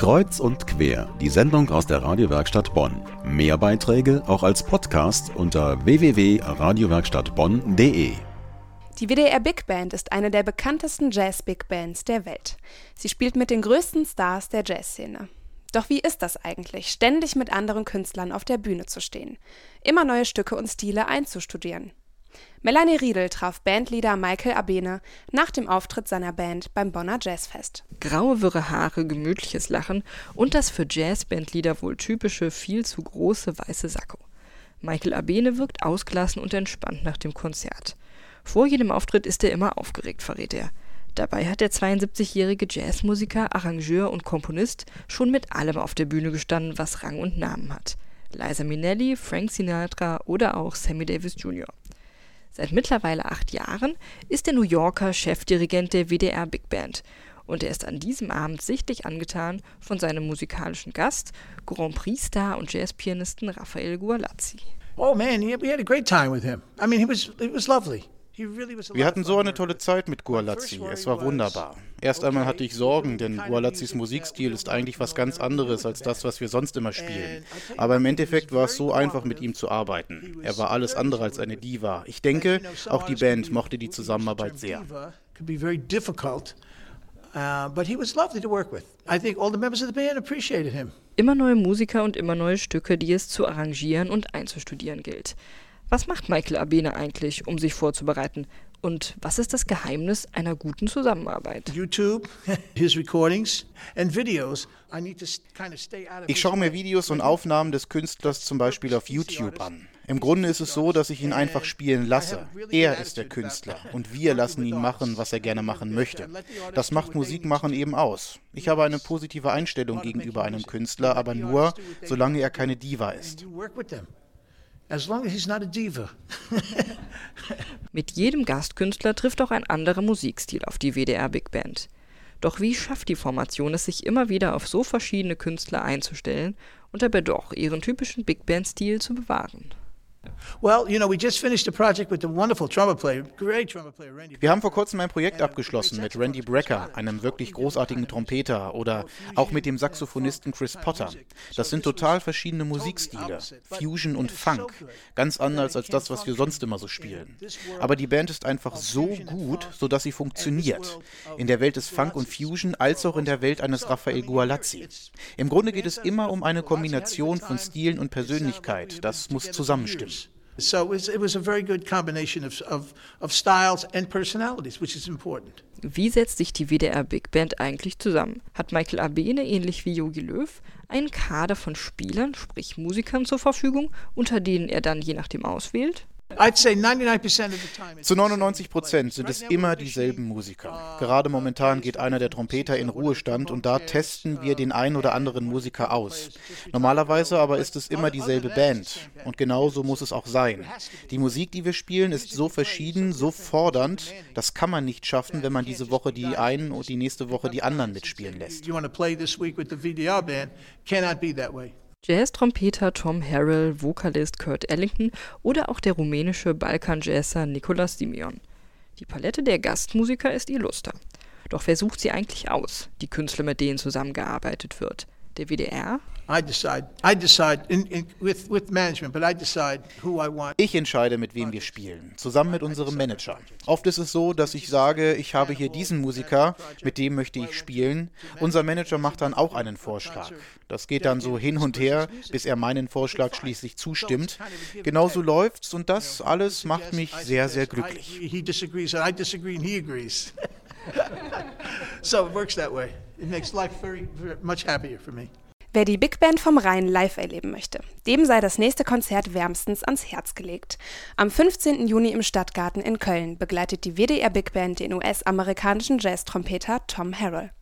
Kreuz und quer, die Sendung aus der Radiowerkstatt Bonn. Mehr Beiträge auch als Podcast unter www.radiowerkstattbonn.de. Die WDR Big Band ist eine der bekanntesten Jazz-Big Bands der Welt. Sie spielt mit den größten Stars der Jazzszene. Doch wie ist das eigentlich, ständig mit anderen Künstlern auf der Bühne zu stehen, immer neue Stücke und Stile einzustudieren? Melanie Riedel traf Bandleader Michael Abene nach dem Auftritt seiner Band beim Bonner Jazzfest. Graue, wirre Haare, gemütliches Lachen und das für Jazzbandleader wohl typische, viel zu große weiße Sakko. Michael Abene wirkt ausgelassen und entspannt nach dem Konzert. Vor jedem Auftritt ist er immer aufgeregt, verrät er. Dabei hat der 72-jährige Jazzmusiker, Arrangeur und Komponist schon mit allem auf der Bühne gestanden, was Rang und Namen hat. Liza Minnelli, Frank Sinatra oder auch Sammy Davis Jr. Seit mittlerweile acht Jahren ist der New Yorker Chefdirigent der WDR Big Band und er ist an diesem Abend sichtlich angetan von seinem musikalischen Gast, Grand Prix-Star und Jazzpianisten Raphael Gualazzi. Oh man, we had a great time with him. I mean, he was, it was lovely. Wir hatten so eine tolle Zeit mit Gualazzi. Es war wunderbar. Erst einmal hatte ich Sorgen, denn Gualazzis Musikstil ist eigentlich was ganz anderes als das, was wir sonst immer spielen. Aber im Endeffekt war es so einfach, mit ihm zu arbeiten. Er war alles andere als eine Diva. Ich denke, auch die Band mochte die Zusammenarbeit sehr. Immer neue Musiker und immer neue Stücke, die es zu arrangieren und einzustudieren gilt. Was macht Michael Abene eigentlich, um sich vorzubereiten? Und was ist das Geheimnis einer guten Zusammenarbeit? YouTube, his recordings and videos. Ich schaue mir Videos und Aufnahmen des Künstlers zum Beispiel auf YouTube an. Im Grunde ist es so, dass ich ihn einfach spielen lasse. Er ist der Künstler und wir lassen ihn machen, was er gerne machen möchte. Das macht Musikmachen eben aus. Ich habe eine positive Einstellung gegenüber einem Künstler, aber nur, solange er keine Diva ist. As long as he's not a diva. Mit jedem Gastkünstler trifft auch ein anderer Musikstil auf die WDR Big Band. Doch wie schafft die Formation es, sich immer wieder auf so verschiedene Künstler einzustellen und dabei doch ihren typischen Big Band-Stil zu bewahren? Wir haben vor kurzem ein Projekt abgeschlossen mit Randy Brecker, einem wirklich großartigen Trompeter, oder auch mit dem Saxophonisten Chris Potter. Das sind total verschiedene Musikstile, Fusion und Funk, ganz anders als das, was wir sonst immer so spielen. Aber die Band ist einfach so gut, sodass sie funktioniert. In der Welt des Funk und Fusion als auch in der Welt eines Raphael Gualazzi. Im Grunde geht es immer um eine Kombination von Stilen und Persönlichkeit. Das muss zusammenstimmen. So it was a very good combination of, of, of styles and personalities, which is important. Wie setzt sich die WDR Big Band eigentlich zusammen? Hat Michael Abene ähnlich wie Jogi Löw einen Kader von Spielern, sprich Musikern zur Verfügung, unter denen er dann je nachdem auswählt? Zu 99 Prozent sind es immer dieselben Musiker. Gerade momentan geht einer der Trompeter in Ruhestand und da testen wir den einen oder anderen Musiker aus. Normalerweise aber ist es immer dieselbe Band. und genau so muss es auch sein. Die Musik, die wir spielen, ist so verschieden, so fordernd, das kann man nicht schaffen, wenn man diese Woche die einen und die nächste Woche die anderen mitspielen lässt. Jazz-Trompeter Tom Harrell, Vokalist Kurt Ellington oder auch der rumänische Balkan-Jazzer Nicolas Simeon. Die Palette der Gastmusiker ist illuster. Doch wer sucht sie eigentlich aus, die Künstler, mit denen zusammengearbeitet wird? Der WDR? Ich entscheide, mit wem wir spielen, zusammen mit unserem Manager. Oft ist es so, dass ich sage, ich habe hier diesen Musiker, mit dem möchte ich spielen. Unser Manager macht dann auch einen Vorschlag. Das geht dann so hin und her, bis er meinen Vorschlag schließlich zustimmt. Genauso läuft's und das alles macht mich sehr, sehr glücklich. so it works that way. It makes life very, very much happier for me. Wer die Big Band vom Rhein live erleben möchte, dem sei das nächste Konzert wärmstens ans Herz gelegt. Am 15. Juni im Stadtgarten in Köln begleitet die WDR Big Band den US-amerikanischen Jazz-Trompeter Tom Harrell.